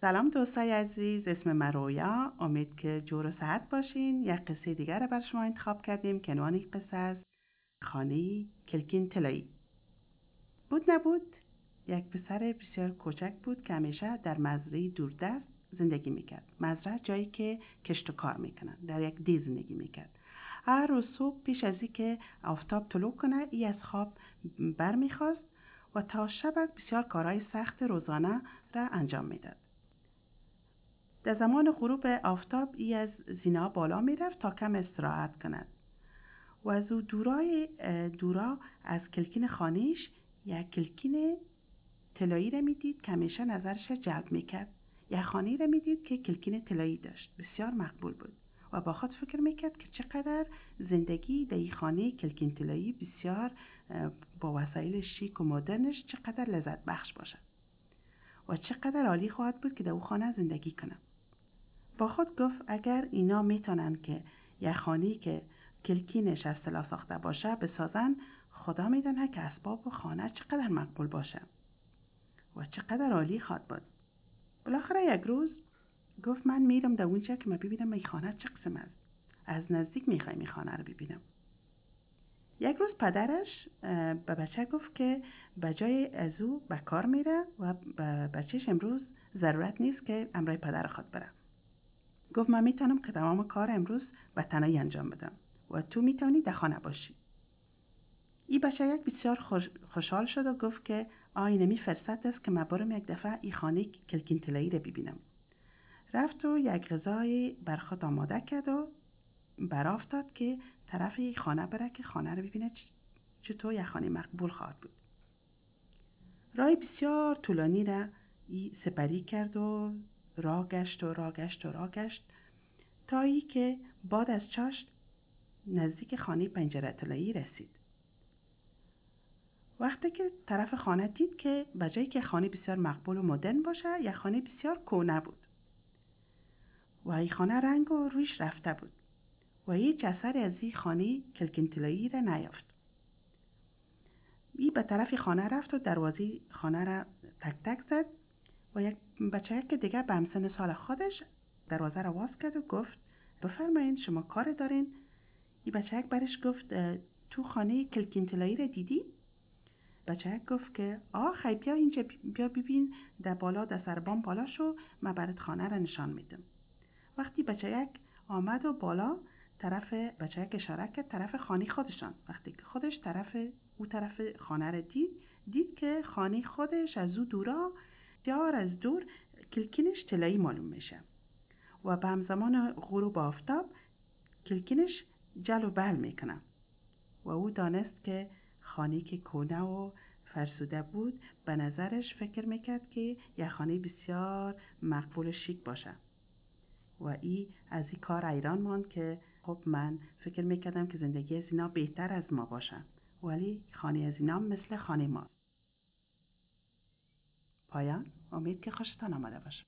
سلام دوستای عزیز اسم من رویا. امید که جور و صحت باشین. یک قصه دیگر بر شما انتخاب کردیم. که عنوان قصه است. خانه کلکین طلایی. بود نبود یک پسر بسیار کوچک بود که همیشه در مزرعه دوردست زندگی می‌کرد. مزرعه جایی که کشت و کار می‌کنن در یک دی زندگی می‌کرد. هر روز صبح پیش از که آفتاب طلوع کنه ای از خواب بر می‌خواست و تا شبک بسیار کارهای سخت روزانه را انجام می‌داد. در زمان غروب آفتاب ای از زینا بالا می‌رفت تا کم استراحت کند و از او دورای دورا از کلکین خانیش یک کلکین طلایی را می‌دید که همیشه نظرش جلب می‌کرد. یک خانه را می‌دید که کلکین طلایی داشت. بسیار مقبول بود و با خود فکر می‌کرد که چقدر زندگی در این خانه کلکین طلایی بسیار با وسایل شیک و مدرنش چقدر لذت بخش باشد و چقدر عالی خواهد بود که در او خانه زندگی کنم با خود گفت اگر اینا می‌تونن که یک خانه که کلکینش از طلا ساخته باشه بسازن خدا میدانه که اسباب و خانه چقدر مقبول باشه. و چقدر عالی خواد بود. بالاخره یک روز گفت من میرم در اونجا که من ببینم این خانه چه قسم است. از نزدیک می‌خوایم این خانه رو ببینم. یک روز پدرش به بچه گفت که بجای از او به کار میره و بچهش امروز ضرورت نیست که امرای پدر خود بره. گفت من می‌تونم که تمام کار امروز به تنهایی انجام بدم و تو می‌تونی در خانه باشی ای بچه یک بسیار خوشحال شد و گفت که آینه می فرصت است که من یک دفعه ای خانه کلکین تلایی رو ببینم. رفت و یک غذای بر خود آماده کرد و برافتاد که طرف یک خانه بره که خانه رو ببینه چطور یک خانه مقبول خواهد بود. رای بسیار طولانی را ای سپری کرد و را گشت و را گشت و را گشت تا ای که باد از چاشت نزدیک خانه پنجره طلایی رسید. وقتی که طرف خانه دید که بجایی که خانه بسیار مقبول و مدرن باشه یک خانه بسیار کونه بود. و این خانه رنگ و رویش رفته بود. و هیچ اثری از این خانه کلکنتلایی را نیافت. ای به طرف خانه رفت و دروازه خانه را تک تک زد. و یک بچه که دیگه به همسن سال خودش دروازه را واز کرد و گفت بفرمایید شما کار دارین؟ ای بچه برش گفت تو خانه کلکینتلایی را دیدی؟ بچه گفت که آه خی بیا اینجا بیا ببین در بالا در سربان بالا شو من برات خانه را نشان میدم. وقتی بچه آمد و بالا طرف بچه یک اشاره کرد طرف خانه خودشان. وقتی که خودش طرف او طرف خانه را دید دید که خانه خودش از او دورا بسیار از دور کلکینش طلایی معلوم میشه و به همزمان غروب آفتاب کلکینش جل و بل می‌کنه و او دانست که خانه که کونه و فرسوده بود به نظرش فکر می‌کرد که یه خانه بسیار مقبول و شیک باشه. و ای از این کار ایران ماند که خب من فکر می‌کردم که زندگی از اینا بهتر از ما باشه. ولی خانه از اینا مثل خانه ماست. پایان. امید که خوشتان آمده باشه